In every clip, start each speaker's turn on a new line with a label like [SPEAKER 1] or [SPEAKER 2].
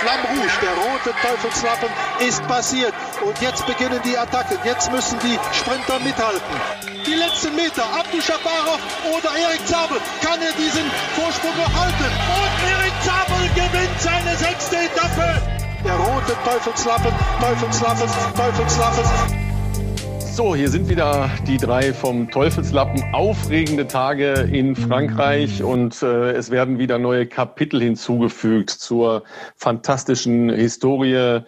[SPEAKER 1] Flamme Rouge, der rote Teufelslappen, ist passiert. Und jetzt beginnen die Attacken. Jetzt müssen die Sprinter mithalten. Die letzten Meter, Abdu Shabarov oder Erik Zabel. Kann er diesen Vorsprung noch halten? Und Erik Zabel gewinnt seine sechste Etappe. Der rote Teufelslappen, Teufelslappen, Teufelslappen.
[SPEAKER 2] So, hier sind wieder die drei vom Teufelslappen. Aufregende Tage in Frankreich und äh, es werden wieder neue Kapitel hinzugefügt zur fantastischen Historie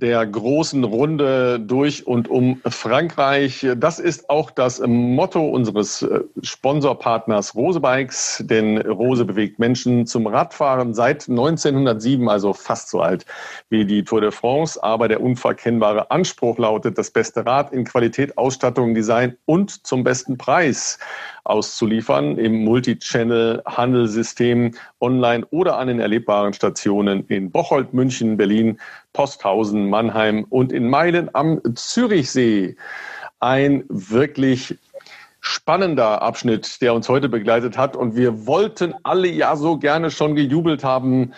[SPEAKER 2] der großen Runde durch und um Frankreich. Das ist auch das Motto unseres äh, Sponsorpartners Rose Bikes, denn Rose bewegt Menschen zum Radfahren seit 1907, also fast so alt wie die Tour de France. Aber der unverkennbare Anspruch lautet, das beste Rad in Qualität, Ausstattung, Design und zum besten Preis auszuliefern im Multi-Channel-Handelssystem online oder an den erlebbaren Stationen in Bocholt, München, Berlin, Posthausen, Mannheim und in Meilen am Zürichsee. Ein wirklich spannender Abschnitt, der uns heute begleitet hat. Und wir wollten alle ja so gerne schon gejubelt haben,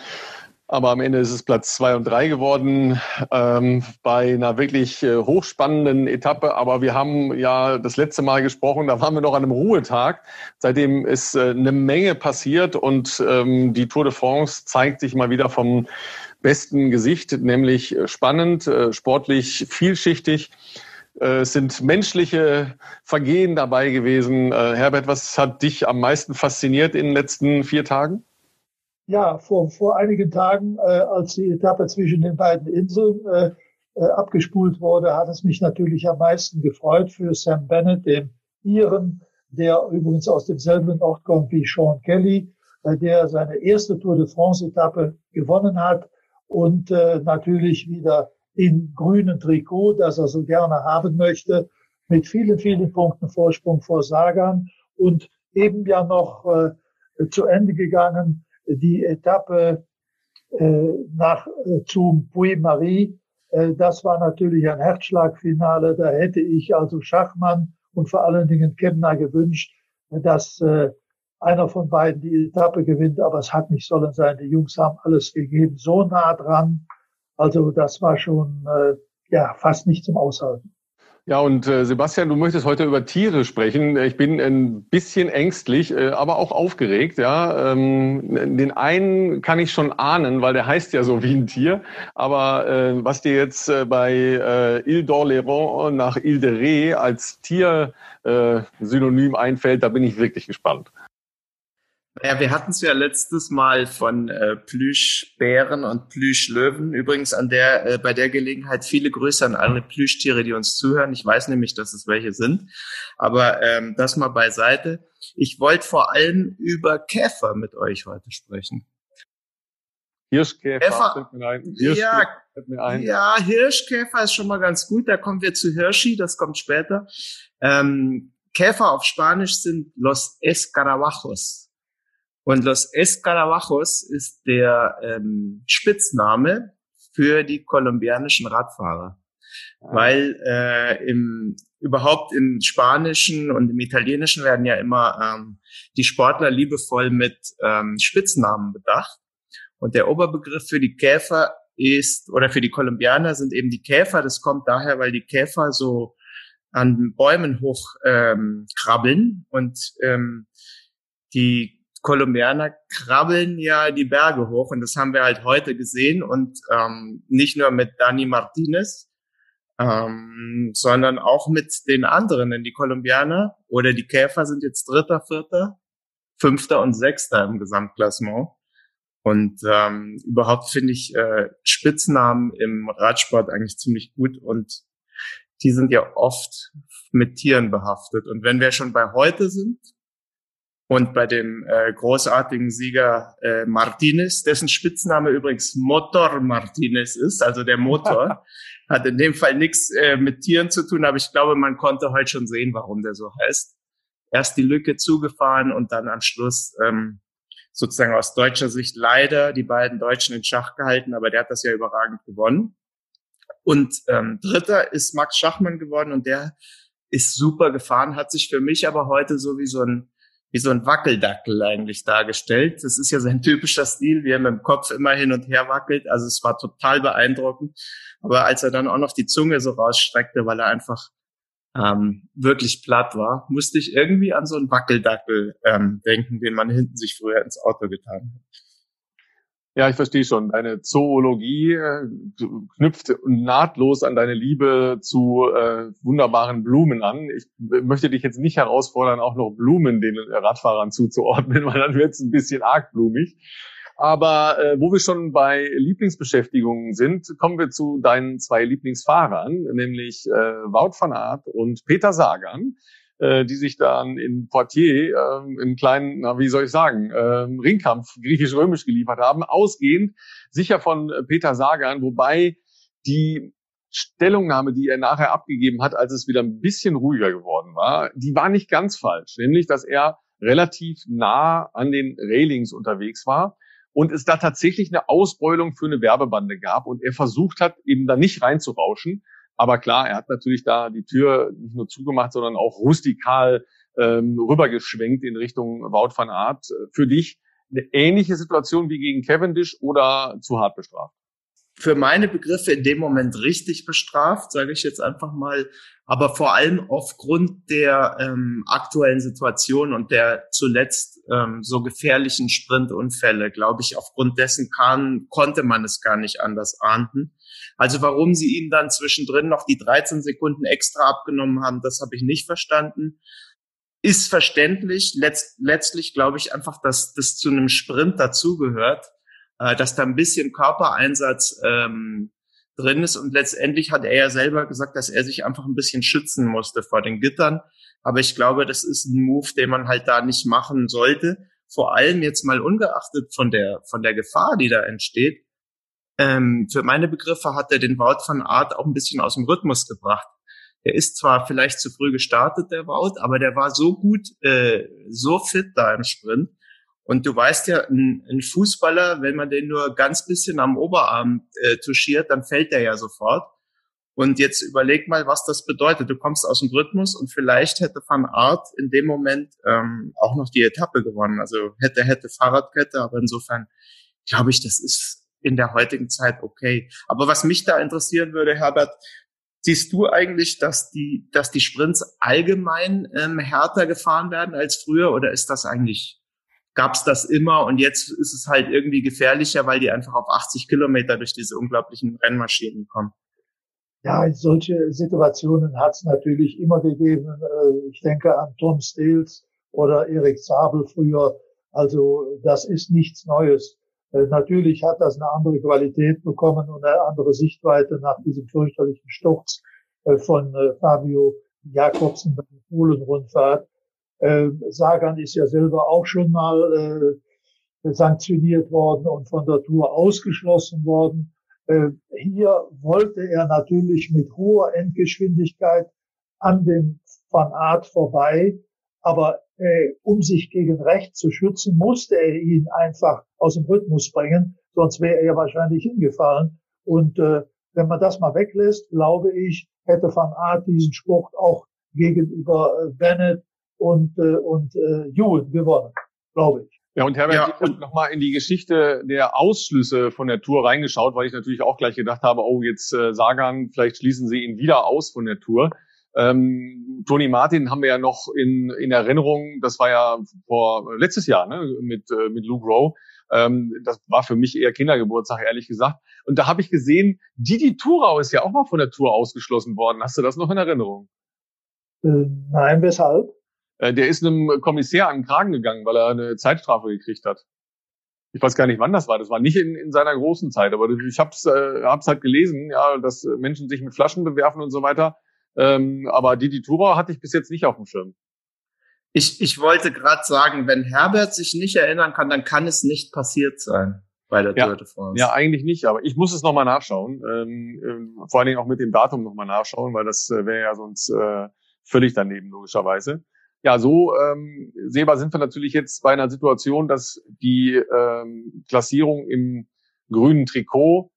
[SPEAKER 2] aber am Ende ist es Platz zwei und drei geworden ähm, bei einer wirklich äh, hochspannenden Etappe. Aber wir haben ja das letzte Mal gesprochen, da waren wir noch an einem Ruhetag. Seitdem ist äh, eine Menge passiert und ähm, die Tour de France zeigt sich mal wieder vom besten Gesicht, nämlich spannend, äh, sportlich vielschichtig. Äh, es sind menschliche Vergehen dabei gewesen. Äh, Herbert, was hat dich am meisten fasziniert in den letzten vier Tagen?
[SPEAKER 3] Ja, vor, vor einigen Tagen, äh, als die Etappe zwischen den beiden Inseln äh, äh, abgespult wurde, hat es mich natürlich am meisten gefreut für Sam Bennett, dem Iren, der übrigens aus demselben Ort kommt wie Sean Kelly, äh, der seine erste Tour de France-Etappe gewonnen hat und äh, natürlich wieder in grünen Trikot, das er so gerne haben möchte, mit vielen, vielen Punkten Vorsprung vor Sagan und eben ja noch äh, zu Ende gegangen die Etappe äh, nach äh, zum Puy-Marie. Äh, das war natürlich ein Herzschlagfinale. Da hätte ich also Schachmann und vor allen Dingen Kemner gewünscht, dass äh, einer von beiden die Etappe gewinnt, aber es hat nicht sollen sein. Die Jungs haben alles gegeben, so nah dran. Also das war schon äh, ja fast nicht zum Aushalten.
[SPEAKER 2] Ja, und äh, Sebastian, du möchtest heute über Tiere sprechen. Ich bin ein bisschen ängstlich, äh, aber auch aufgeregt. Ja, ähm, den einen kann ich schon ahnen, weil der heißt ja so wie ein Tier. Aber äh, was dir jetzt äh, bei äh, Ile d'Orléans nach Ile de Ré als Tier äh, Synonym einfällt, da bin ich wirklich gespannt.
[SPEAKER 4] Ja, wir hatten es ja letztes Mal von äh, Plüschbären und Plüschlöwen. Übrigens an der, äh, bei der Gelegenheit viele Grüße an alle Plüschtiere, die uns zuhören. Ich weiß nämlich, dass es welche sind. Aber ähm, das mal beiseite. Ich wollte vor allem über Käfer mit euch heute sprechen.
[SPEAKER 2] Hirschkäfer,
[SPEAKER 4] Hirschkäfer ja, ja, Hirschkäfer ist schon mal ganz gut. Da kommen wir zu Hirschi, das kommt später. Ähm, Käfer auf Spanisch sind Los Escarabajos. Und Los Escarabajos ist der ähm, Spitzname für die kolumbianischen Radfahrer. Ah. Weil äh, im, überhaupt im Spanischen und im Italienischen werden ja immer ähm, die Sportler liebevoll mit ähm, Spitznamen bedacht. Und der Oberbegriff für die Käfer ist, oder für die Kolumbianer sind eben die Käfer. Das kommt daher, weil die Käfer so an Bäumen hoch ähm, krabbeln und ähm, die Kolumbianer krabbeln ja die Berge hoch und das haben wir halt heute gesehen und ähm, nicht nur mit Dani Martinez, ähm, sondern auch mit den anderen, denn die Kolumbianer oder die Käfer sind jetzt Dritter, Vierter, Fünfter und Sechster im Gesamtklassement. Und ähm, überhaupt finde ich äh, Spitznamen im Radsport eigentlich ziemlich gut und die sind ja oft mit Tieren behaftet. Und wenn wir schon bei heute sind, und bei dem äh, großartigen Sieger äh, Martinez, dessen Spitzname übrigens Motor Martinez ist, also der Motor, hat in dem Fall nichts äh, mit Tieren zu tun, aber ich glaube, man konnte heute schon sehen, warum der so heißt. Erst die Lücke zugefahren und dann am Schluss ähm, sozusagen aus deutscher Sicht leider die beiden Deutschen in Schach gehalten, aber der hat das ja überragend gewonnen. Und ähm, dritter ist Max Schachmann geworden und der ist super gefahren, hat sich für mich aber heute so wie so ein wie so ein Wackeldackel eigentlich dargestellt. Das ist ja sein typischer Stil, wie er mit dem Kopf immer hin und her wackelt. Also es war total beeindruckend. Aber als er dann auch noch die Zunge so rausstreckte, weil er einfach ähm, wirklich platt war, musste ich irgendwie an so einen Wackeldackel ähm, denken, den man hinten sich früher ins Auto getan hat.
[SPEAKER 2] Ja, ich verstehe schon. Deine Zoologie äh, knüpft nahtlos an deine Liebe zu äh, wunderbaren Blumen an. Ich möchte dich jetzt nicht herausfordern, auch noch Blumen den Radfahrern zuzuordnen, weil dann wird es ein bisschen arg blumig. Aber äh, wo wir schon bei Lieblingsbeschäftigungen sind, kommen wir zu deinen zwei Lieblingsfahrern, nämlich äh, Wout van Aert und Peter Sagan äh, die sich dann in Poitiers äh, im kleinen, na, wie soll ich sagen, äh, Ringkampf griechisch-römisch geliefert haben, ausgehend sicher von Peter Sagan, wobei die Stellungnahme, die er nachher abgegeben hat, als es wieder ein bisschen ruhiger geworden war, die war nicht ganz falsch, nämlich dass er relativ nah an den Railings unterwegs war und es da tatsächlich eine Ausbeulung für eine Werbebande gab und er versucht hat, eben da nicht reinzurauschen, aber klar, er hat natürlich da die Tür nicht nur zugemacht, sondern auch rustikal ähm, rübergeschwenkt in Richtung Wout van Aert. Für dich eine ähnliche Situation wie gegen Cavendish oder zu hart bestraft?
[SPEAKER 4] Für meine Begriffe in dem Moment richtig bestraft, sage ich jetzt einfach mal, aber vor allem aufgrund der ähm, aktuellen Situation und der zuletzt ähm, so gefährlichen Sprintunfälle, glaube ich, aufgrund dessen kann, konnte man es gar nicht anders ahnden. Also warum sie ihm dann zwischendrin noch die 13 Sekunden extra abgenommen haben, das habe ich nicht verstanden. Ist verständlich. Letzt, letztlich glaube ich einfach, dass das zu einem Sprint dazugehört, äh, dass da ein bisschen Körpereinsatz ähm, drin ist. Und letztendlich hat er ja selber gesagt, dass er sich einfach ein bisschen schützen musste vor den Gittern. Aber ich glaube, das ist ein Move, den man halt da nicht machen sollte. Vor allem jetzt mal ungeachtet von der, von der Gefahr, die da entsteht. Ähm, für meine Begriffe hat er den Wout von Art auch ein bisschen aus dem Rhythmus gebracht. Er ist zwar vielleicht zu früh gestartet, der Wout, aber der war so gut, äh, so fit da im Sprint. Und du weißt ja, ein, ein Fußballer, wenn man den nur ganz bisschen am Oberarm äh, touchiert, dann fällt der ja sofort. Und jetzt überleg mal, was das bedeutet. Du kommst aus dem Rhythmus und vielleicht hätte Van Art in dem Moment ähm, auch noch die Etappe gewonnen. Also hätte, hätte Fahrradkette, aber insofern glaube ich, das ist in der heutigen Zeit okay. Aber was mich da interessieren würde, Herbert, siehst du eigentlich, dass die, dass die Sprints allgemein ähm, härter gefahren werden als früher oder ist das eigentlich, gab's das immer und jetzt ist es halt irgendwie gefährlicher, weil die einfach auf 80 Kilometer durch diese unglaublichen Rennmaschinen kommen?
[SPEAKER 3] Ja, solche Situationen hat es natürlich immer gegeben. Äh, ich denke an Tom Stills oder Erik Zabel früher. Also das ist nichts Neues. Äh, natürlich hat das eine andere Qualität bekommen und eine andere Sichtweite nach diesem fürchterlichen Sturz äh, von Fabio Jakobsen bei der Polen-Rundfahrt. Sagan ist ja selber auch schon mal sanktioniert worden und von der Tour ausgeschlossen worden. Äh, hier wollte er natürlich mit hoher Endgeschwindigkeit an dem Van Art vorbei, aber äh, um sich gegen Recht zu schützen, musste er ihn einfach aus dem Rhythmus bringen, sonst wäre er wahrscheinlich hingefallen. Und äh, wenn man das mal weglässt, glaube ich, hätte Van Aert diesen Sport auch gegenüber äh, Bennett und, äh, und äh, Ewan gewonnen, glaube ich.
[SPEAKER 2] Ja, und Herbert, ja, ich habe nochmal in die Geschichte der Ausschlüsse von der Tour reingeschaut, weil ich natürlich auch gleich gedacht habe, oh, jetzt äh, Sagan, vielleicht schließen sie ihn wieder aus von der Tour. Ähm, Tony Martin haben wir ja noch in, in Erinnerung, das war ja vor letztes Jahr ne, mit, äh, mit Luke Rowe. Ähm, das war für mich eher Kindergeburtstag, ehrlich gesagt. Und da habe ich gesehen, Didi Thurau ist ja auch mal von der Tour ausgeschlossen worden. Hast du das noch in Erinnerung?
[SPEAKER 3] Äh, nein, weshalb?
[SPEAKER 2] Äh, der ist einem Kommissär an den Kragen gegangen, weil er eine Zeitstrafe gekriegt hat. Ich weiß gar nicht, wann das war. Das war nicht in, in seiner großen Zeit, aber ich habe es äh, hab's halt gelesen, ja, dass Menschen sich mit Flaschen bewerfen und so weiter. Ähm, aber Didi Tura hatte ich bis jetzt nicht auf dem Schirm.
[SPEAKER 4] Ich, ich wollte gerade sagen, wenn Herbert sich nicht erinnern kann, dann kann es nicht passiert sein bei der
[SPEAKER 2] ja,
[SPEAKER 4] Tour
[SPEAKER 2] de France. Ja, eigentlich nicht, aber ich muss es nochmal nachschauen. Ähm, äh, vor allen Dingen auch mit dem Datum nochmal nachschauen, weil das äh, wäre ja sonst äh, völlig daneben, logischerweise ja, so ähm, sehbar sind wir natürlich jetzt bei einer Situation, dass die ähm, Klassierung im grünen Trikot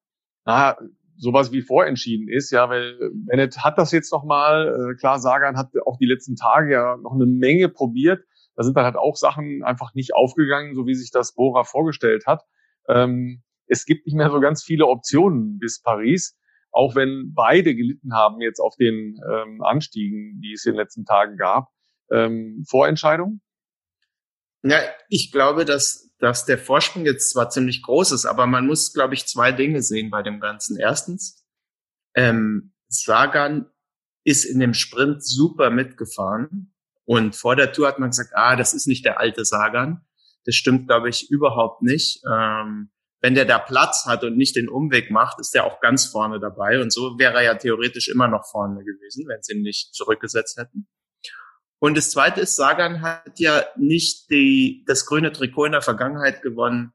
[SPEAKER 2] na, sowas wie vorentschieden ist, ja, weil Bennett hat das jetzt nochmal, äh, klar, Sagan hat auch die letzten Tage ja noch eine Menge probiert. Da sind dann halt auch Sachen einfach nicht aufgegangen, so wie sich das Bora vorgestellt hat. Ähm, es gibt nicht mehr so ganz viele Optionen bis Paris, auch wenn beide gelitten haben jetzt auf den ähm, Anstiegen, die es in den letzten Tagen gab. Ähm, Vorentscheidung?
[SPEAKER 4] Ja, ich glaube, dass, dass der Vorsprung jetzt zwar ziemlich groß ist, aber man muss, glaube ich, zwei Dinge sehen bei dem Ganzen. Erstens, ähm, Sagan ist in dem Sprint super mitgefahren. Und vor der Tour hat man gesagt, ah, das ist nicht der alte Sagan. Das stimmt, glaube ich, überhaupt nicht. Ähm, wenn der da Platz hat und nicht den Umweg macht, ist der auch ganz vorne dabei. Und so wäre er ja theoretisch immer noch vorne gewesen, wenn sie ihn nicht zurückgesetzt hätten. Und das Zweite ist, Sagan hat ja nicht die, das grüne Trikot in der Vergangenheit gewonnen,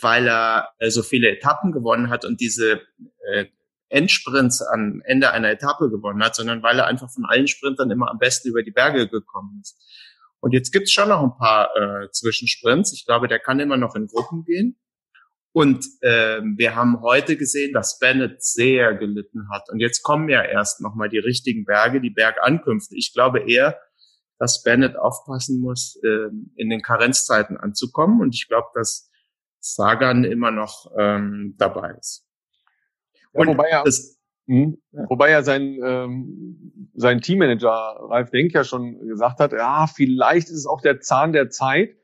[SPEAKER 4] weil er äh, so viele Etappen gewonnen hat und diese äh, Endsprints am Ende einer Etappe gewonnen hat, sondern weil er einfach von allen Sprintern immer am besten über die Berge gekommen ist. Und jetzt gibt's schon noch ein paar äh, Zwischensprints. Ich glaube, der kann immer noch in Gruppen gehen. Und äh, wir haben heute gesehen, dass Bennett sehr gelitten hat. Und jetzt kommen ja erst nochmal die richtigen Berge, die Bergankünfte. Ich glaube eher, dass Bennett aufpassen muss, äh, in den Karenzzeiten anzukommen. Und ich glaube, dass Sagan immer noch ähm, dabei ist.
[SPEAKER 2] Ja, wobei er, das, mh, ja. wobei er sein, ähm, sein Teammanager Ralf Denk ja schon gesagt hat, ja, vielleicht ist es auch der Zahn der Zeit.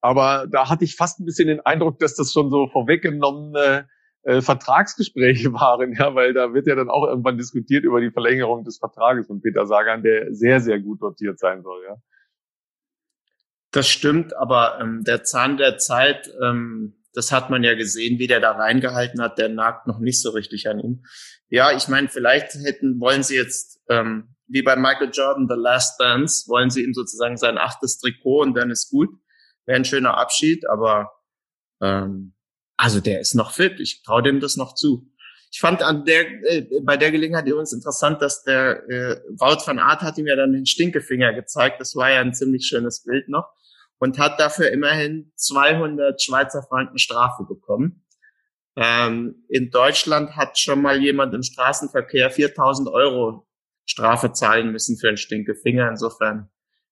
[SPEAKER 2] Aber da hatte ich fast ein bisschen den Eindruck, dass das schon so vorweggenommene äh, Vertragsgespräche waren, ja, weil da wird ja dann auch irgendwann diskutiert über die Verlängerung des Vertrages von Peter Sagan, der sehr, sehr gut dotiert sein soll, ja.
[SPEAKER 4] Das stimmt, aber ähm, der Zahn der Zeit, ähm, das hat man ja gesehen, wie der da reingehalten hat, der nagt noch nicht so richtig an ihm. Ja, ich meine, vielleicht hätten, wollen sie jetzt, ähm, wie bei Michael Jordan, The Last Dance, wollen sie ihm sozusagen sein achtes Trikot und dann ist gut. Wäre ein schöner Abschied, aber ähm, also der ist noch fit. Ich traue dem das noch zu. Ich fand an der, äh, bei der Gelegenheit übrigens interessant, dass der äh, Wout van Aert hat ihm ja dann den Stinkefinger gezeigt. Das war ja ein ziemlich schönes Bild noch und hat dafür immerhin 200 Schweizer Franken Strafe bekommen. Ähm, in Deutschland hat schon mal jemand im Straßenverkehr 4000 Euro Strafe zahlen müssen für einen Stinkefinger. Insofern,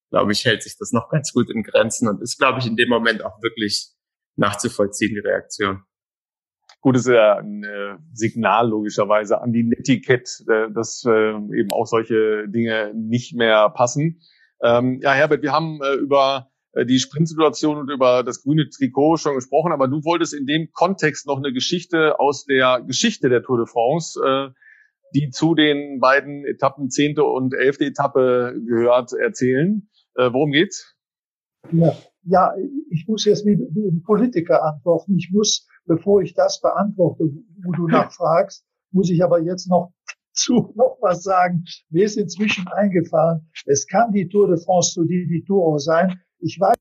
[SPEAKER 4] glaube ich, hält sich das noch ganz gut in Grenzen und ist, glaube ich, in dem Moment auch wirklich nachzuvollziehen, die Reaktion.
[SPEAKER 2] Gut, ist ja ein äh, Signal logischerweise an die Netiquette, äh, dass äh, eben auch solche Dinge nicht mehr passen. Ähm, ja, Herbert, wir haben über die Sprintsituation und über das grüne Trikot schon gesprochen, aber du wolltest in dem Kontext noch eine Geschichte aus der Geschichte der Tour de France, die zu den beiden Etappen zehnte und elfte Etappe gehört, erzählen. Äh, worum geht's?
[SPEAKER 3] Ja, ja, ich muss jetzt wie, wie ein Politiker antworten. Ich muss, bevor ich das beantworte, wo du nachfragst, muss ich aber jetzt noch zu noch was sagen. Mir ist inzwischen eingefallen, es kann die Tour de France zu die Tour sein. Ich weiß.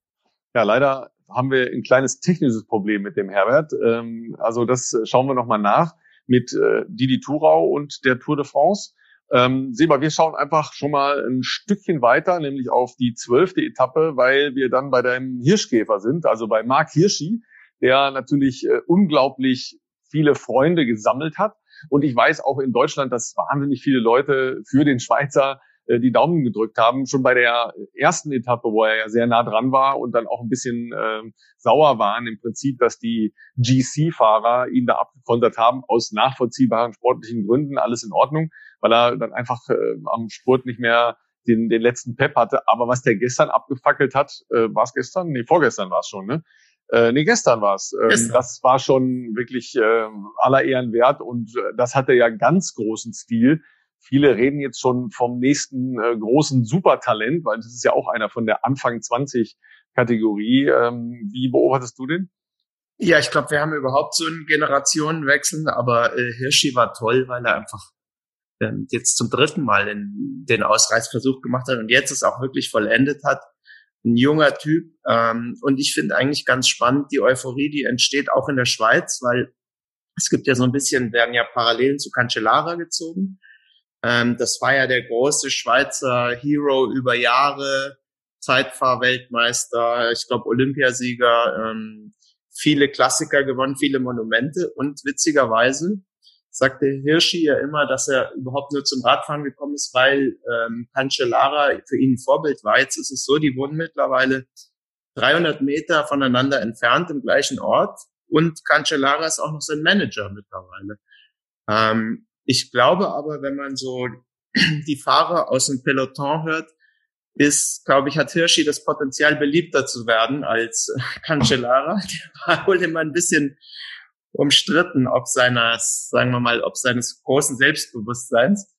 [SPEAKER 2] Ja, leider haben wir ein kleines technisches Problem mit dem Herbert. Ähm, also das schauen wir nochmal nach mit äh, Didi Thurau und der Tour de France. Ähm, Seba, wir schauen einfach schon mal ein Stückchen weiter, nämlich auf die zwölfte Etappe, weil wir dann bei deinem Hirschkäfer sind, also bei Marc Hirschi, der natürlich äh, unglaublich viele Freunde gesammelt hat. Und ich weiß auch in Deutschland, dass wahnsinnig viele Leute für den Schweizer äh, die Daumen gedrückt haben, schon bei der ersten Etappe, wo er ja sehr nah dran war und dann auch ein bisschen äh, sauer waren im Prinzip, dass die GC-Fahrer ihn da abgekontert haben, aus nachvollziehbaren sportlichen Gründen, alles in Ordnung, weil er dann einfach äh, am Sport nicht mehr den, den letzten Pep hatte. Aber was der gestern abgefackelt hat, äh, war es gestern? Nee, vorgestern war es schon, ne? Äh, nee, gestern war es. Ähm, das war schon wirklich äh, aller Ehren wert und äh, das hatte ja ganz großen Stil. Viele reden jetzt schon vom nächsten äh, großen Supertalent, weil das ist ja auch einer von der Anfang 20 Kategorie. Ähm, wie beobachtest du den?
[SPEAKER 4] Ja, ich glaube, wir haben überhaupt so einen Generationenwechsel, aber äh, Hirschi war toll, weil er einfach ähm, jetzt zum dritten Mal den, den Ausreißversuch gemacht hat und jetzt es auch wirklich vollendet hat. Ein junger Typ. Ähm, und ich finde eigentlich ganz spannend die Euphorie, die entsteht auch in der Schweiz, weil es gibt ja so ein bisschen, werden ja Parallelen zu Cancellara gezogen. Ähm, das war ja der große Schweizer Hero über Jahre, Zeitfahrweltmeister, ich glaube Olympiasieger, ähm, viele Klassiker gewonnen, viele Monumente und witzigerweise sagte Hirschi ja immer, dass er überhaupt nur zum Radfahren gekommen ist, weil ähm, Cancellara für ihn ein Vorbild war. Jetzt ist es so, die wohnen mittlerweile 300 Meter voneinander entfernt im gleichen Ort und Cancellara ist auch noch sein Manager mittlerweile. Ähm, ich glaube aber, wenn man so die Fahrer aus dem Peloton hört, ist, glaube ich, hat Hirschi das Potenzial, beliebter zu werden als Cancellara. Der war wohl immer ein bisschen umstritten, ob seines, sagen wir mal, ob seines großen Selbstbewusstseins.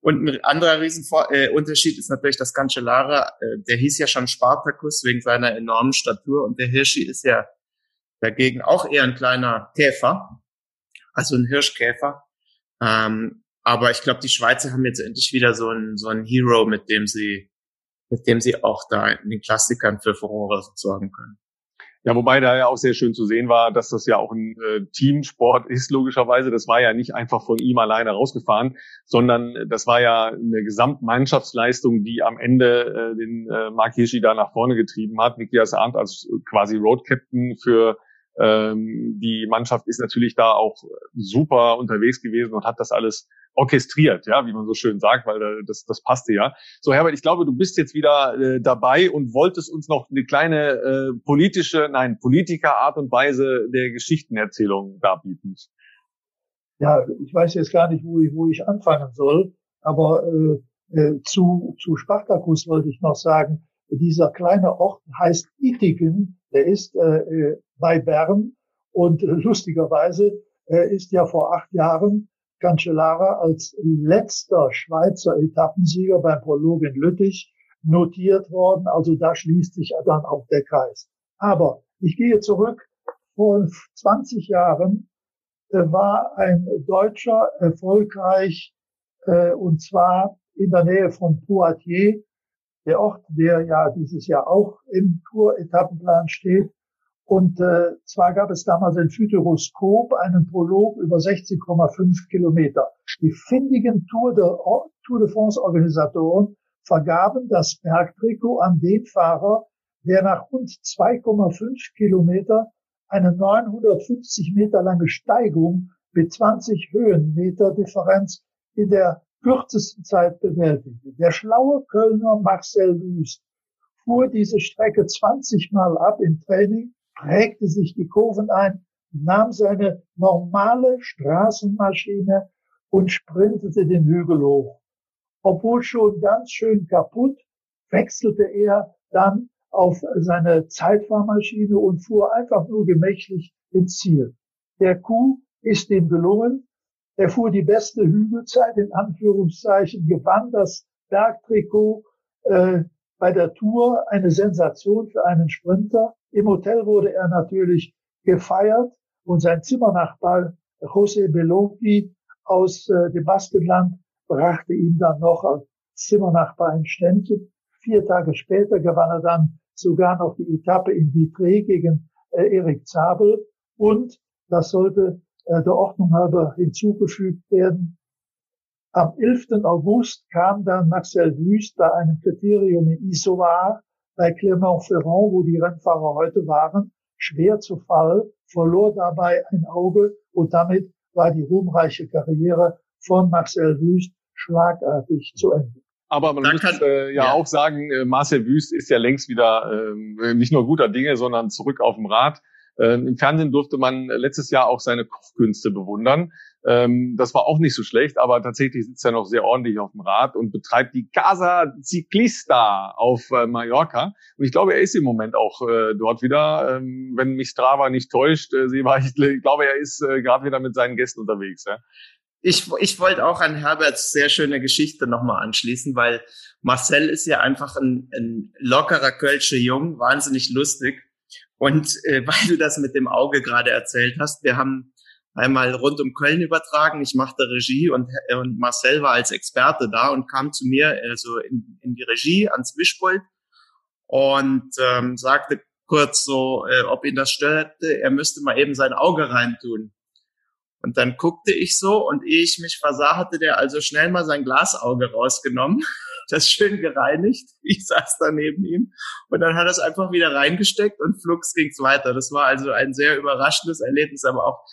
[SPEAKER 4] Und ein anderer Riesenunterschied äh, ist natürlich, dass Cancellara, äh, der hieß ja schon Spartacus wegen seiner enormen Statur und der Hirschi ist ja dagegen auch eher ein kleiner Käfer, also ein Hirschkäfer. Ähm, aber ich glaube, die Schweizer haben jetzt endlich wieder so einen so einen Hero, mit dem sie mit dem sie auch da in den Klassikern für Furore sorgen können.
[SPEAKER 2] Ja, wobei da ja auch sehr schön zu sehen war, dass das ja auch ein äh, Teamsport ist, logischerweise. Das war ja nicht einfach von ihm alleine rausgefahren, sondern das war ja eine Gesamtmannschaftsleistung, die am Ende äh, den äh, Mark Hirschi da nach vorne getrieben hat. Nikias Arndt als quasi Road Captain für ähm, die Mannschaft ist natürlich da auch super unterwegs gewesen und hat das alles orchestriert, ja, wie man so schön sagt, weil das, das passte ja. So, Herbert, ich glaube, du bist jetzt wieder äh, dabei und wolltest uns noch eine kleine äh, politische, nein, Politiker-Art und Weise der Geschichtenerzählung darbieten.
[SPEAKER 3] Ja, ich weiß jetzt gar nicht, wo ich, wo ich anfangen soll, aber äh, äh, zu, zu Spartacus wollte ich noch sagen, dieser kleine Ort heißt Ittigen, der ist äh, bei Bern und lustigerweise äh, ist ja vor acht Jahren Cancellara als letzter Schweizer Etappensieger beim Prolog in Lüttich notiert worden. Also da schließt sich dann auch der Kreis. Aber ich gehe zurück. Vor 20 Jahren äh, war ein Deutscher erfolgreich, äh, und zwar in der Nähe von Poitiers, der Ort, der ja dieses Jahr auch im Tour-Etappenplan steht. Und äh, zwar gab es damals ein Futuroskop, einen Prolog über 16,5 Kilometer. Die findigen Tour de, Tour de France-Organisatoren vergaben das Bergtrikot an den Fahrer, der nach rund 2,5 Kilometer eine 950 Meter lange Steigung mit 20 Höhenmeter Differenz in der kürzesten Zeit bewältigte. Der schlaue Kölner Marcel Wüst fuhr diese Strecke 20 Mal ab im Training prägte sich die Kurven ein, nahm seine normale Straßenmaschine und sprintete den Hügel hoch. Obwohl schon ganz schön kaputt, wechselte er dann auf seine Zeitfahrmaschine und fuhr einfach nur gemächlich ins Ziel. Der Kuh ist ihm gelungen. Er fuhr die beste Hügelzeit in Anführungszeichen, gewann das Bergtrikot äh, bei der Tour, eine Sensation für einen Sprinter. Im Hotel wurde er natürlich gefeiert und sein Zimmernachbar José Belonki aus äh, dem Baskenland brachte ihm dann noch als Zimmernachbar ein Ständchen. Vier Tage später gewann er dann sogar noch die Etappe in Vitré gegen äh, Erik Zabel und das sollte äh, der Ordnung halber hinzugefügt werden. Am 11. August kam dann Marcel Wüst bei einem Kriterium in Isoar bei Clermont-Ferrand, wo die Rennfahrer heute waren, schwer zu Fall, verlor dabei ein Auge und damit war die ruhmreiche Karriere von Marcel Wüst schlagartig zu Ende.
[SPEAKER 2] Aber man muss äh, ja, ja, auch sagen, äh, Marcel Wüst ist ja längst wieder äh, nicht nur guter Dinge, sondern zurück auf dem Rad. Äh, Im Fernsehen durfte man letztes Jahr auch seine Kochkünste bewundern. Ähm, das war auch nicht so schlecht, aber tatsächlich sitzt er noch sehr ordentlich auf dem Rad und betreibt die Casa Ciclista auf äh, Mallorca. Und ich glaube, er ist im Moment auch äh, dort wieder. Ähm, wenn mich Strava nicht täuscht, äh, Seba, ich, ich glaube, er ist äh, gerade wieder mit seinen Gästen unterwegs. Ja?
[SPEAKER 4] Ich, ich wollte auch an Herberts sehr schöne Geschichte nochmal anschließen, weil Marcel ist ja einfach ein, ein lockerer Kölsche Jung, wahnsinnig lustig. Und äh, weil du das mit dem Auge gerade erzählt hast, wir haben einmal rund um Köln übertragen. Ich machte Regie und, und Marcel war als Experte da und kam zu mir also in, in die Regie ans Mischpult und ähm, sagte kurz so, äh, ob ihn das störte, er müsste mal eben sein Auge reintun. Und dann guckte ich so und ehe ich mich versah, hatte der also schnell mal sein Glasauge rausgenommen das schön gereinigt. Ich saß da neben ihm und dann hat er es einfach wieder reingesteckt und flugs ging's weiter. Das war also ein sehr überraschendes Erlebnis, aber auch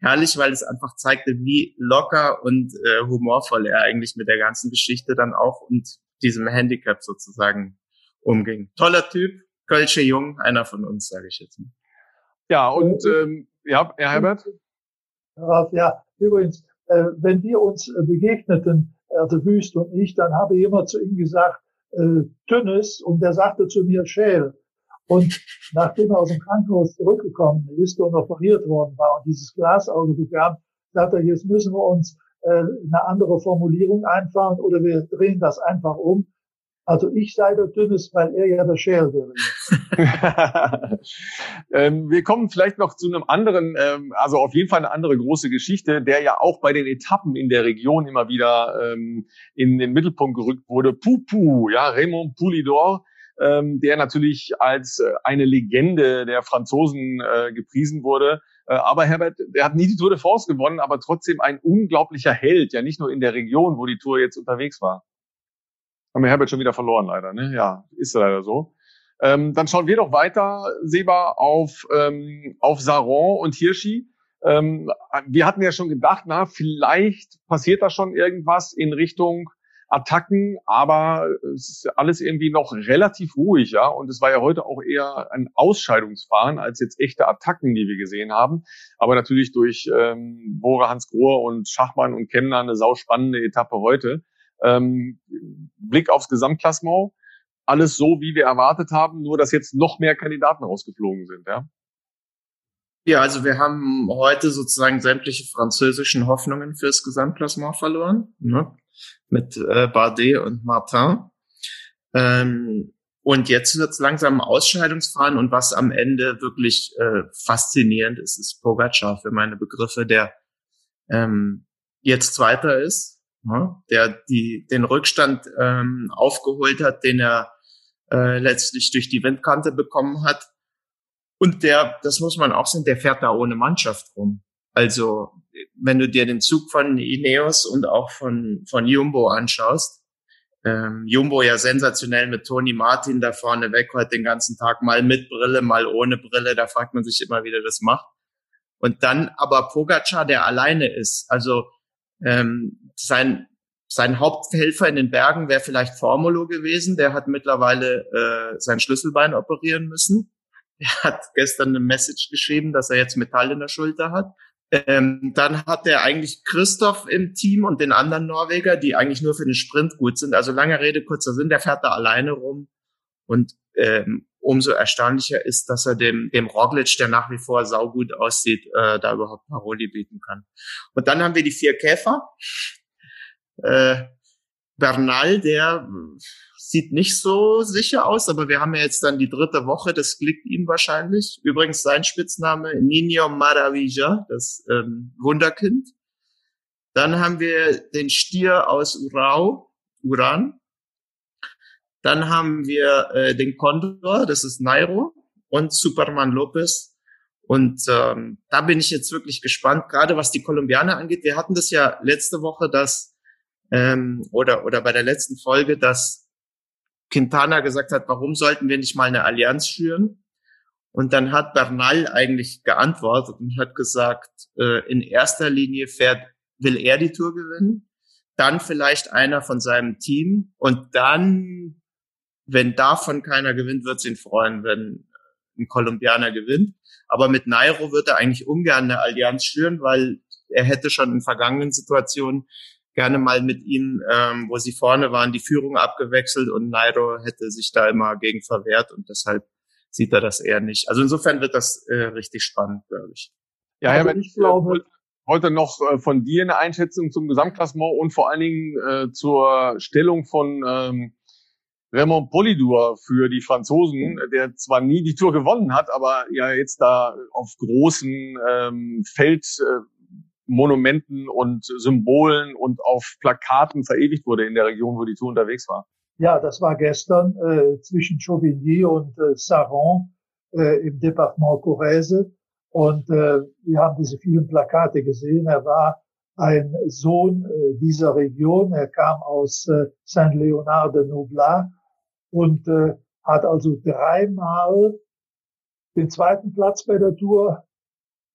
[SPEAKER 4] herrlich, weil es einfach zeigte, wie locker und äh, humorvoll er eigentlich mit der ganzen Geschichte dann auch und diesem Handicap sozusagen umging. Toller Typ, Kölsche Jung, einer von uns, sage ich jetzt mal.
[SPEAKER 2] Ja, und ähm, ja, Herr Herbert?
[SPEAKER 3] Ja, übrigens, äh, wenn wir uns äh, begegneten, also Wüst und ich, dann habe ich immer zu ihm gesagt, äh, Tünnes, und der sagte zu mir Schäl. Und nachdem er aus dem Krankenhaus zurückgekommen ist und operiert worden war und dieses Glasauge bekam, sagte er, jetzt müssen wir uns äh, eine andere Formulierung einfahren oder wir drehen das einfach um. Also ich sei der Dünnes, weil er ja der Schäl wäre.
[SPEAKER 2] ähm, wir kommen vielleicht noch zu einem anderen, ähm, also auf jeden Fall eine andere große Geschichte, der ja auch bei den Etappen in der Region immer wieder ähm, in den Mittelpunkt gerückt wurde. Pupu, ja, Raymond Poulidor, ähm, der natürlich als äh, eine Legende der Franzosen äh, gepriesen wurde. Äh, aber Herbert, der hat nie die Tour de France gewonnen, aber trotzdem ein unglaublicher Held, ja nicht nur in der Region, wo die Tour jetzt unterwegs war. Haben wir Herbert schon wieder verloren, leider, ne? Ja, ist leider so. Ähm, dann schauen wir doch weiter, Seba, auf, ähm, auf Saron und Hirschi. Ähm, wir hatten ja schon gedacht, na, vielleicht passiert da schon irgendwas in Richtung Attacken, aber es ist alles irgendwie noch relativ ruhig, ja. Und es war ja heute auch eher ein Ausscheidungsfahren als jetzt echte Attacken, die wir gesehen haben. Aber natürlich durch ähm, Bora Hans Grohr und Schachmann und Kemner eine sauspannende Etappe heute. Ähm, Blick aufs Gesamtklassement, alles so, wie wir erwartet haben, nur dass jetzt noch mehr Kandidaten rausgeflogen sind, ja.
[SPEAKER 4] Ja, also wir haben heute sozusagen sämtliche französischen Hoffnungen fürs Gesamtklassement verloren. Ne? mit äh, Bardet und Martin. Ähm, und jetzt wird es langsam Ausscheidungsfahren und was am Ende wirklich äh, faszinierend ist, ist Pogacar für meine Begriffe, der ähm, jetzt Zweiter ist, ne? der die, den Rückstand ähm, aufgeholt hat, den er äh, letztlich durch die Windkante bekommen hat. Und der, das muss man auch sehen, der fährt da ohne Mannschaft rum. Also wenn du dir den Zug von Ineos und auch von, von Jumbo anschaust, ähm, Jumbo ja sensationell mit Toni Martin da vorne weg, heute den ganzen Tag mal mit Brille, mal ohne Brille, da fragt man sich immer, wie der das macht. Und dann aber Pogacar, der alleine ist. Also ähm, sein, sein Haupthelfer in den Bergen wäre vielleicht Formulo gewesen, der hat mittlerweile äh, sein Schlüsselbein operieren müssen. Er hat gestern eine Message geschrieben, dass er jetzt Metall in der Schulter hat. Ähm, dann hat er eigentlich Christoph im Team und den anderen Norweger, die eigentlich nur für den Sprint gut sind. Also lange Rede, kurzer Sinn, der fährt da alleine rum. Und ähm, umso erstaunlicher ist, dass er dem, dem Roglic, der nach wie vor saugut aussieht, äh, da überhaupt Paroli bieten kann. Und dann haben wir die vier Käfer. Äh, Bernal, der sieht nicht so sicher aus, aber wir haben ja jetzt dann die dritte Woche, das liegt ihm wahrscheinlich. Übrigens sein Spitzname Nino Maravilla, das ähm, Wunderkind. Dann haben wir den Stier aus Urau, Uran. Dann haben wir äh, den Condor, das ist Nairo und Superman Lopez. Und ähm, da bin ich jetzt wirklich gespannt, gerade was die Kolumbianer angeht. Wir hatten das ja letzte Woche, dass ähm, oder oder bei der letzten Folge, dass Quintana gesagt hat, warum sollten wir nicht mal eine Allianz schüren? Und dann hat Bernal eigentlich geantwortet und hat gesagt, äh, in erster Linie fährt, will er die Tour gewinnen, dann vielleicht einer von seinem Team und dann, wenn davon keiner gewinnt, wird es ihn freuen, wenn ein Kolumbianer gewinnt. Aber mit Nairo wird er eigentlich ungern eine Allianz schüren, weil er hätte schon in vergangenen Situationen gerne mal mit ihnen, ähm, wo sie vorne waren, die Führung abgewechselt und Nairo hätte sich da immer gegen verwehrt und deshalb sieht er das eher nicht. Also insofern wird das äh, richtig spannend, glaube ich.
[SPEAKER 2] Ja, Herbert, also ich glaube, heute noch äh, von dir eine Einschätzung zum Gesamtklassement und vor allen Dingen äh, zur Stellung von ähm, Raymond Polidour für die Franzosen, der zwar nie die Tour gewonnen hat, aber ja jetzt da auf großen ähm, Feld äh, und Symbolen und auf Plakaten verewigt wurde in der Region, wo die Tour unterwegs war.
[SPEAKER 3] Ja, das war gestern äh, zwischen Chauvigny und äh, Saron äh, im Departement Corrèze. Und äh, wir haben diese vielen Plakate gesehen. Er war ein Sohn äh, dieser Region. Er kam aus äh, Saint-Léonard de Noblat und äh, hat also dreimal den zweiten Platz bei der Tour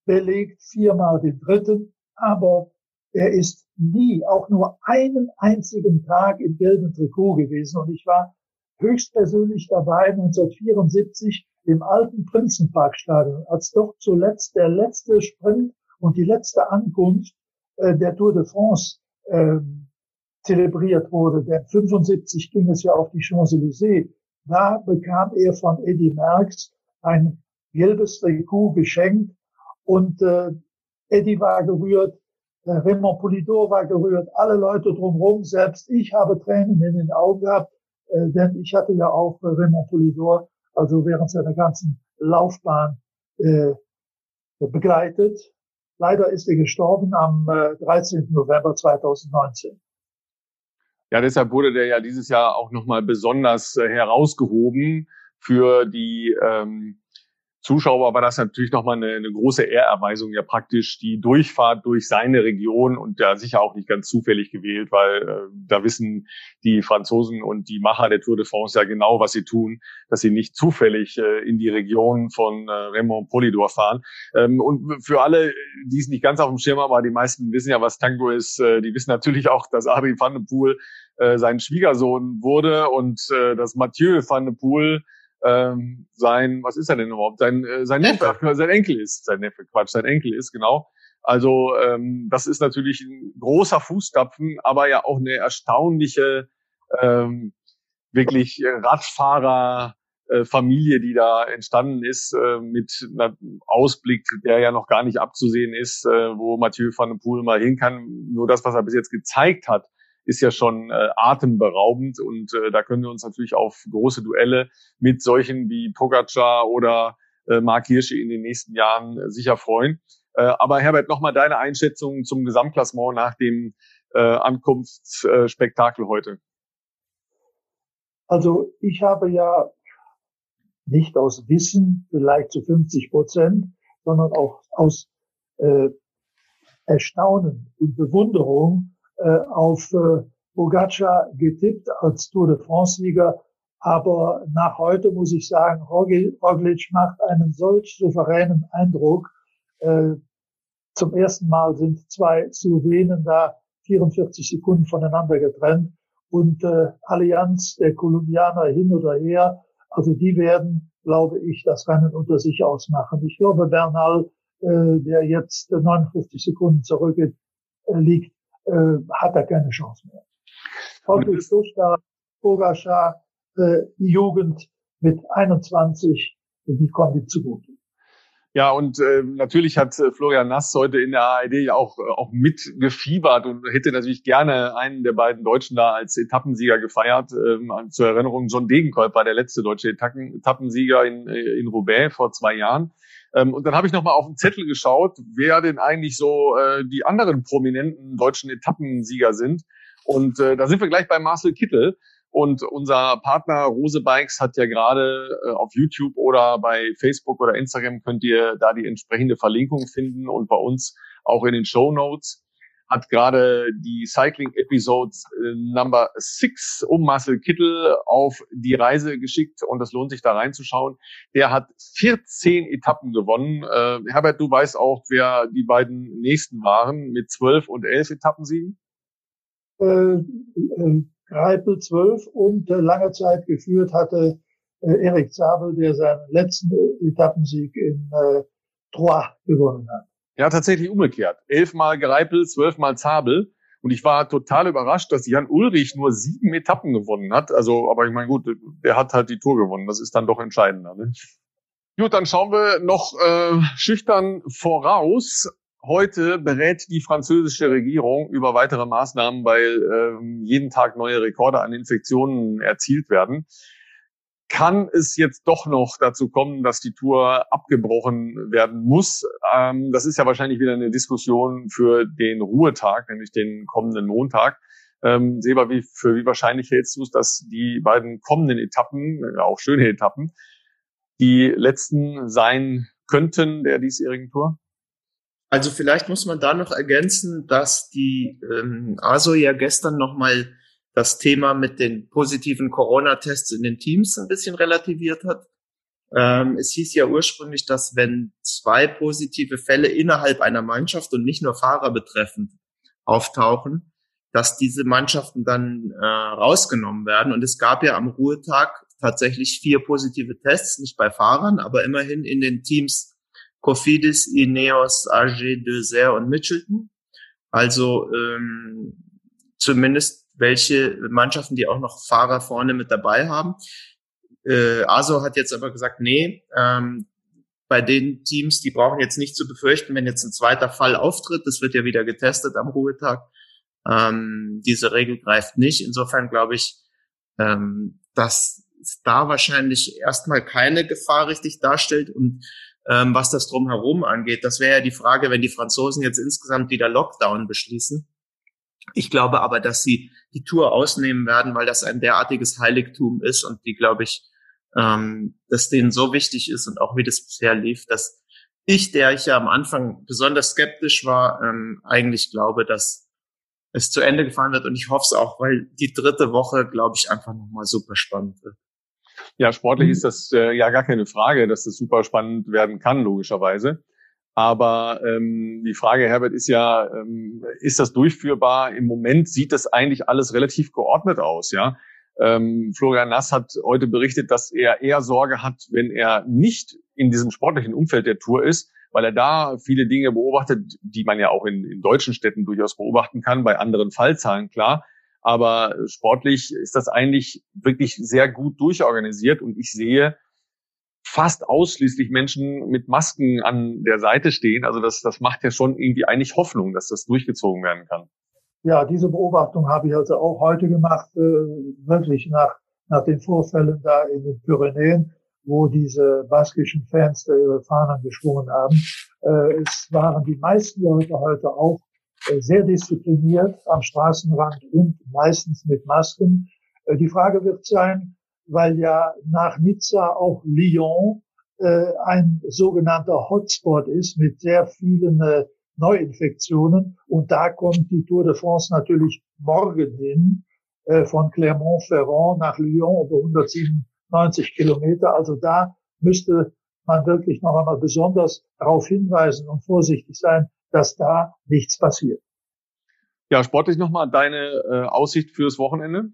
[SPEAKER 3] belegt, viermal den dritten, aber er ist nie auch nur einen einzigen Tag im gelben Trikot gewesen. Und ich war höchstpersönlich dabei 1974 im alten Prinzenparkstadion, als doch zuletzt der letzte Sprint und die letzte Ankunft äh, der Tour de France äh, zelebriert wurde. Denn 75 ging es ja auf die Champs-Élysées. Da bekam er von Eddie Merckx ein gelbes Trikot geschenkt und äh, Eddie war gerührt, äh, Raymond Polidor war gerührt, alle Leute drumherum, selbst ich habe Tränen in den Augen gehabt, äh, denn ich hatte ja auch äh, Raymond Polidor, also während seiner ganzen Laufbahn äh, begleitet. Leider ist er gestorben am äh, 13. November 2019.
[SPEAKER 2] Ja, deshalb wurde der ja dieses Jahr auch nochmal besonders äh, herausgehoben für die ähm, Zuschauer war das natürlich nochmal eine, eine große Ehrerweisung, ja praktisch die Durchfahrt durch seine Region und ja sicher auch nicht ganz zufällig gewählt, weil äh, da wissen die Franzosen und die Macher der Tour de France ja genau, was sie tun, dass sie nicht zufällig äh, in die Region von äh, Raymond Polidor fahren. Ähm, und für alle, die es nicht ganz auf dem Schirm haben, aber die meisten wissen ja, was Tango ist, äh, die wissen natürlich auch, dass Adrien van de Poel äh, sein Schwiegersohn wurde und äh, dass Mathieu van de Poel ähm, sein, was ist er denn überhaupt? Sein, äh, sein Neffe, sein Enkel ist, sein Neffe, Quatsch, sein Enkel ist, genau. Also ähm, das ist natürlich ein großer Fußstapfen, aber ja auch eine erstaunliche, ähm, wirklich Radfahrer, äh, Familie, die da entstanden ist, äh, mit einem Ausblick, der ja noch gar nicht abzusehen ist, äh, wo Mathieu van der Poel mal hin kann. Nur das, was er bis jetzt gezeigt hat, ist ja schon äh, atemberaubend und äh, da können wir uns natürlich auf große Duelle mit solchen wie Pogacar oder äh, Mark Hirsche in den nächsten Jahren äh, sicher freuen. Äh, aber Herbert, nochmal deine Einschätzung zum Gesamtklassement nach dem äh, Ankunftsspektakel heute.
[SPEAKER 3] Also ich habe ja nicht aus Wissen, vielleicht zu 50 Prozent, sondern auch aus äh, Erstaunen und Bewunderung äh, auf äh, Pogacar getippt als Tour de France-Sieger. Aber nach heute muss ich sagen, Roglic macht einen solch souveränen Eindruck. Äh, zum ersten Mal sind zwei Slowenen da 44 Sekunden voneinander getrennt und äh, Allianz der Kolumbianer hin oder her. Also die werden, glaube ich, das Rennen unter sich ausmachen. Ich glaube, Bernal, äh, der jetzt 59 Sekunden zurück äh, liegt, äh, hat er keine Chance mehr. Holger Stuttgart, Bogascha, äh, die Jugend mit 21, die kommt ihm zugute.
[SPEAKER 2] Ja, und äh, natürlich hat äh, Florian Nass heute in der ARD auch, äh, auch mitgefiebert und hätte natürlich gerne einen der beiden Deutschen da als Etappensieger gefeiert. Ähm, zur Erinnerung, John Degenkolb war der letzte deutsche Etappen, Etappensieger in, äh, in Roubaix vor zwei Jahren. Ähm, und dann habe ich nochmal auf den Zettel geschaut, wer denn eigentlich so äh, die anderen prominenten deutschen Etappensieger sind. Und äh, da sind wir gleich bei Marcel Kittel. Und unser Partner Rose Bikes hat ja gerade äh, auf YouTube oder bei Facebook oder Instagram könnt ihr da die entsprechende Verlinkung finden und bei uns auch in den Show Notes hat gerade die Cycling Episode äh, Number 6 um Marcel Kittel auf die Reise geschickt und es lohnt sich da reinzuschauen. Der hat 14 Etappen gewonnen. Äh, Herbert, du weißt auch, wer die beiden nächsten waren mit 12 und 11 Etappensiegen?
[SPEAKER 3] Äh, äh, Greipel 12 und äh, lange Zeit geführt hatte äh, Erik Zabel, der seinen letzten Etappensieg in äh, Troyes gewonnen hat.
[SPEAKER 2] Ja, tatsächlich umgekehrt. Elfmal Greipel, zwölfmal Zabel. Und ich war total überrascht, dass Jan Ulrich nur sieben Etappen gewonnen hat. Also, aber ich meine, gut, der hat halt die Tour gewonnen. Das ist dann doch entscheidender. Ne? Gut, dann schauen wir noch äh, schüchtern voraus. Heute berät die französische Regierung über weitere Maßnahmen, weil äh, jeden Tag neue Rekorde an Infektionen erzielt werden kann es jetzt doch noch dazu kommen, dass die Tour abgebrochen werden muss. Ähm, das ist ja wahrscheinlich wieder eine Diskussion für den Ruhetag, nämlich den kommenden Montag. Ähm, Seba, wie, für wie wahrscheinlich hältst du es, dass die beiden kommenden Etappen, äh, auch schöne Etappen, die letzten sein könnten der diesjährigen Tour?
[SPEAKER 4] Also vielleicht muss man da noch ergänzen, dass die ähm, ASO ja gestern nochmal das Thema mit den positiven Corona-Tests in den Teams ein bisschen relativiert hat. Ähm, es hieß ja ursprünglich, dass wenn zwei positive Fälle innerhalb einer Mannschaft und nicht nur Fahrer betreffend auftauchen, dass diese Mannschaften dann äh, rausgenommen werden. Und es gab ja am Ruhetag tatsächlich vier positive Tests, nicht bei Fahrern, aber immerhin in den Teams Cofidis, Ineos, AG, Deuxer und Mitchelton. Also ähm, zumindest welche Mannschaften, die auch noch Fahrer vorne mit dabei haben. Äh, ASO hat jetzt aber gesagt, nee, ähm, bei den Teams, die brauchen jetzt nicht zu befürchten, wenn jetzt ein zweiter Fall auftritt, das wird ja wieder getestet am Ruhetag, ähm, diese Regel greift nicht. Insofern glaube ich, ähm, dass da wahrscheinlich erstmal keine Gefahr richtig darstellt. Und ähm, was das drumherum angeht, das wäre ja die Frage, wenn die Franzosen jetzt insgesamt wieder Lockdown beschließen. Ich glaube aber, dass sie die Tour ausnehmen werden, weil das ein derartiges Heiligtum ist und die, glaube ich, ähm, dass denen so wichtig ist und auch wie das bisher lief, dass ich, der ich ja am Anfang besonders skeptisch war, ähm, eigentlich glaube, dass es zu Ende gefahren wird. Und ich hoffe es auch, weil die dritte Woche, glaube ich, einfach nochmal super spannend wird.
[SPEAKER 2] Ja, sportlich ist das äh, ja gar keine Frage, dass das super spannend werden kann, logischerweise. Aber ähm, die Frage, Herbert, ist ja, ähm, ist das durchführbar? Im Moment sieht das eigentlich alles relativ geordnet aus, ja. Ähm, Florian Nass hat heute berichtet, dass er eher Sorge hat, wenn er nicht in diesem sportlichen Umfeld der Tour ist, weil er da viele Dinge beobachtet, die man ja auch in, in deutschen Städten durchaus beobachten kann, bei anderen Fallzahlen klar. Aber sportlich ist das eigentlich wirklich sehr gut durchorganisiert und ich sehe fast ausschließlich Menschen mit Masken an der Seite stehen. Also das, das macht ja schon irgendwie eigentlich Hoffnung, dass das durchgezogen werden kann.
[SPEAKER 3] Ja, diese Beobachtung habe ich also auch heute gemacht, äh, wirklich nach, nach den Vorfällen da in den Pyrenäen wo diese baskischen Fans da ihre Fahnen geschwungen haben. Äh, es waren die meisten Leute heute auch sehr diszipliniert am Straßenrand und meistens mit Masken. Äh, die Frage wird sein, weil ja nach Nizza auch Lyon äh, ein sogenannter Hotspot ist mit sehr vielen äh, Neuinfektionen. Und da kommt die Tour de France natürlich morgen hin, äh, von Clermont-Ferrand nach Lyon über 107 90 Kilometer. Also da müsste man wirklich noch einmal besonders darauf hinweisen und vorsichtig sein, dass da nichts passiert.
[SPEAKER 2] Ja, sportlich nochmal deine äh, Aussicht fürs Wochenende?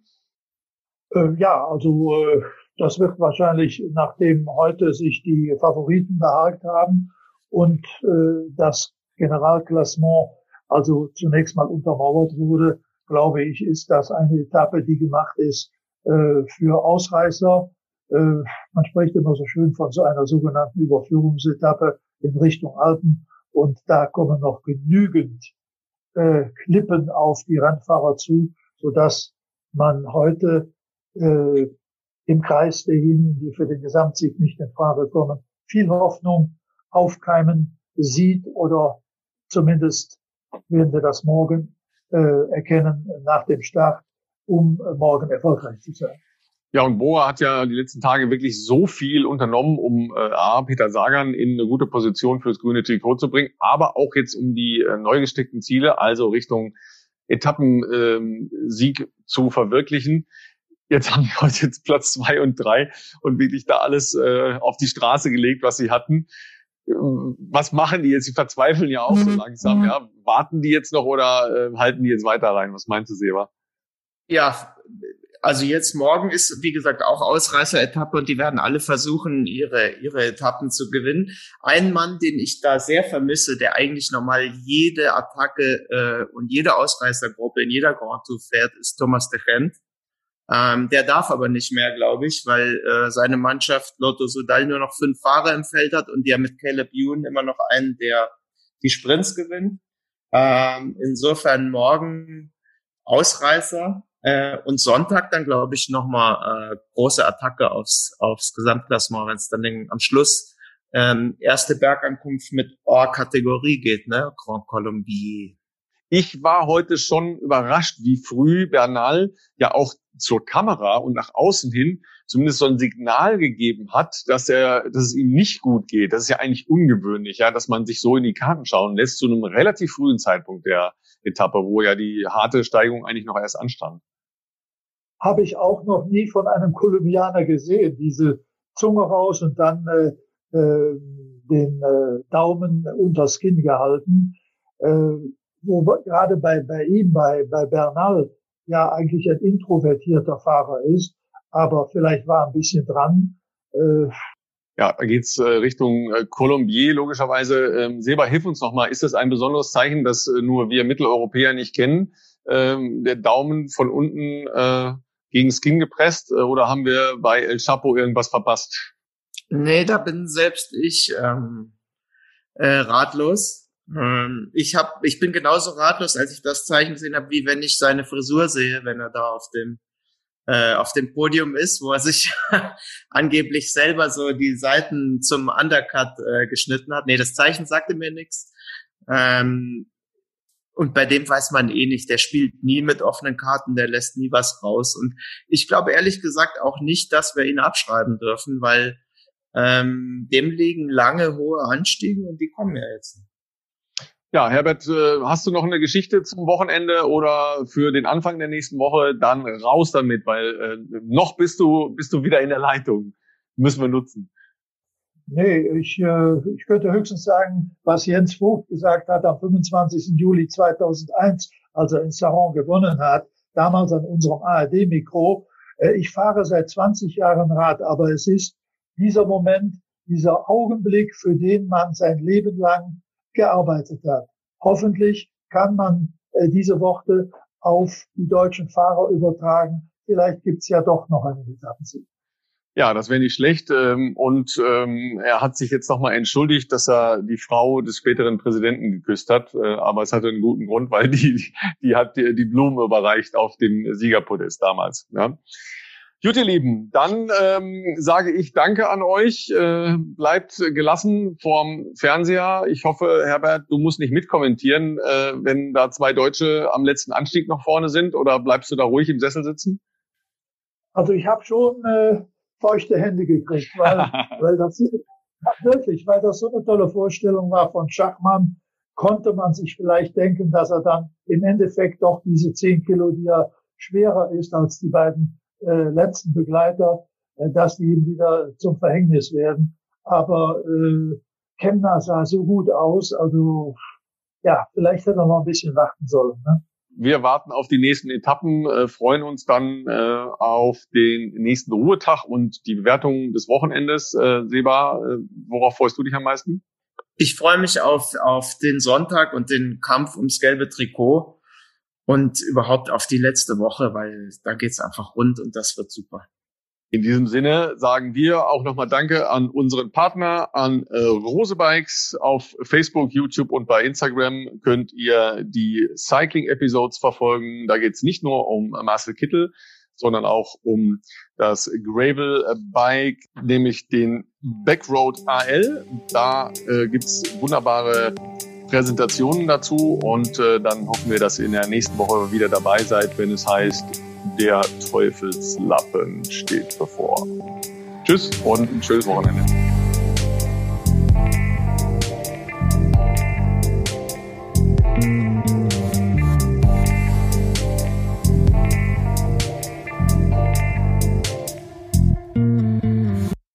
[SPEAKER 3] Äh, ja, also äh, das wird wahrscheinlich, nachdem heute sich die Favoriten behagt haben und äh, das Generalklassement also zunächst mal untermauert wurde, glaube ich, ist das eine Etappe, die gemacht ist äh, für Ausreißer äh, man spricht immer so schön von so einer sogenannten Überführungsetappe in Richtung Alpen. Und da kommen noch genügend äh, Klippen auf die Rennfahrer zu, so dass man heute äh, im Kreis derjenigen, die für den Gesamtsieg nicht in Frage kommen, viel Hoffnung aufkeimen sieht oder zumindest werden wir das morgen äh, erkennen nach dem Start, um morgen erfolgreich zu sein.
[SPEAKER 2] Ja, und Bora hat ja die letzten Tage wirklich so viel unternommen, um äh, A, Peter Sagan in eine gute Position fürs grüne Trikot zu bringen, aber auch jetzt um die äh, neu gesteckten Ziele, also Richtung Etappensieg ähm, zu verwirklichen. Jetzt haben die heute jetzt Platz zwei und drei und wirklich da alles äh, auf die Straße gelegt, was sie hatten. Ähm, was machen die jetzt? Sie verzweifeln ja auch so mhm. langsam. Mhm. Ja, warten die jetzt noch oder äh, halten die jetzt weiter rein? Was meinst du, Seba?
[SPEAKER 4] Ja, also jetzt morgen ist, wie gesagt, auch Ausreißer-Etappe und die werden alle versuchen, ihre, ihre Etappen zu gewinnen. Ein Mann, den ich da sehr vermisse, der eigentlich normal jede Attacke äh, und jede Ausreißergruppe in jeder Grand Tour fährt, ist Thomas de Gent. Ähm, der darf aber nicht mehr, glaube ich, weil äh, seine Mannschaft Lotto Sudal nur noch fünf Fahrer im Feld hat und haben mit Caleb Ewan immer noch einen, der die Sprints gewinnt. Ähm, insofern morgen Ausreißer. Äh, und Sonntag dann, glaube ich, nochmal äh, große Attacke aufs, aufs Gesamtklassement, wenn es dann den, am Schluss ähm, erste Bergankunft mit Or-Kategorie geht, ne? Grand Colombier.
[SPEAKER 2] Ich war heute schon überrascht, wie früh Bernal ja auch zur Kamera und nach außen hin zumindest so ein Signal gegeben hat, dass er, dass es ihm nicht gut geht. Das ist ja eigentlich ungewöhnlich, ja, dass man sich so in die Karten schauen lässt zu einem relativ frühen Zeitpunkt der Etappe, wo ja die harte Steigung eigentlich noch erst anstand.
[SPEAKER 3] Habe ich auch noch nie von einem Kolumbianer gesehen, diese Zunge raus und dann äh, äh, den äh, Daumen unters Kinn gehalten. Äh, wo gerade bei, bei ihm, bei, bei Bernal, ja eigentlich ein introvertierter Fahrer ist, aber vielleicht war ein bisschen dran.
[SPEAKER 2] Äh, ja, da geht's äh, Richtung äh, Colombier logischerweise. Ähm, Seba, hilf uns nochmal. Ist das ein besonderes Zeichen, das äh, nur wir Mitteleuropäer nicht kennen? Ähm, der Daumen von unten äh, gegen Skin gepresst äh, oder haben wir bei El Chapo irgendwas verpasst?
[SPEAKER 4] Nee, da bin selbst ich ähm, äh, ratlos. Ähm, ich hab, ich bin genauso ratlos, als ich das Zeichen gesehen habe, wie wenn ich seine Frisur sehe, wenn er da auf dem äh, auf dem Podium ist, wo er sich angeblich selber so die Seiten zum Undercut äh, geschnitten hat. Nee, das Zeichen sagte mir nichts. Ähm, und bei dem weiß man eh nicht, der spielt nie mit offenen Karten, der lässt nie was raus. Und ich glaube ehrlich gesagt auch nicht, dass wir ihn abschreiben dürfen, weil ähm, dem liegen lange hohe Anstiege und die kommen ja jetzt.
[SPEAKER 2] Ja, Herbert, äh, hast du noch eine Geschichte zum Wochenende oder für den Anfang der nächsten Woche? Dann raus damit, weil äh, noch bist du, bist du wieder in der Leitung. Müssen wir nutzen.
[SPEAKER 3] Nee, ich, äh, ich könnte höchstens sagen, was Jens Vogt gesagt hat am 25. Juli 2001, als er in Saron gewonnen hat, damals an unserem ARD-Mikro. Äh, ich fahre seit 20 Jahren Rad, aber es ist dieser Moment, dieser Augenblick, für den man sein Leben lang gearbeitet hat. Hoffentlich kann man äh, diese Worte auf die deutschen Fahrer übertragen. Vielleicht gibt's ja doch noch einen Etappensieg.
[SPEAKER 2] Ja, das wäre nicht schlecht. Ähm, und ähm, er hat sich jetzt nochmal entschuldigt, dass er die Frau des späteren Präsidenten geküsst hat. Äh, aber es hatte einen guten Grund, weil die, die hat die, die Blume überreicht auf dem Siegerpodest damals. Ja. Gut, ihr Lieben, dann ähm, sage ich Danke an euch. Äh, bleibt gelassen vorm Fernseher. Ich hoffe, Herbert, du musst nicht mitkommentieren, äh, wenn da zwei Deutsche am letzten Anstieg noch vorne sind, oder bleibst du da ruhig im Sessel sitzen?
[SPEAKER 3] Also ich habe schon äh, feuchte Hände gekriegt, weil, weil das wirklich, weil das so eine tolle Vorstellung war von Schachmann, konnte man sich vielleicht denken, dass er dann im Endeffekt doch diese zehn Kilo, die er schwerer ist als die beiden äh, letzten Begleiter, äh, dass die ihm wieder zum Verhängnis werden. Aber äh, Kemner sah so gut aus, also ja, vielleicht hätte er noch ein bisschen warten sollen. Ne?
[SPEAKER 2] Wir warten auf die nächsten Etappen, äh, freuen uns dann äh, auf den nächsten Ruhetag und die Bewertung des Wochenendes. Äh, Seba, äh, worauf freust du dich am meisten?
[SPEAKER 4] Ich freue mich auf, auf den Sonntag und den Kampf ums gelbe Trikot und überhaupt auf die letzte Woche, weil da geht's einfach rund und das wird super.
[SPEAKER 2] In diesem Sinne sagen wir auch nochmal Danke an unseren Partner, an äh, Rose Bikes. Auf Facebook, YouTube und bei Instagram könnt ihr die Cycling-Episodes verfolgen. Da geht's nicht nur um Marcel Kittel, sondern auch um das Gravel-Bike, nämlich den Backroad AL. Da äh, gibt's wunderbare Präsentationen dazu und äh, dann hoffen wir, dass ihr in der nächsten Woche wieder dabei seid, wenn es heißt, der Teufelslappen steht bevor. Tschüss und ein schönes Wochenende.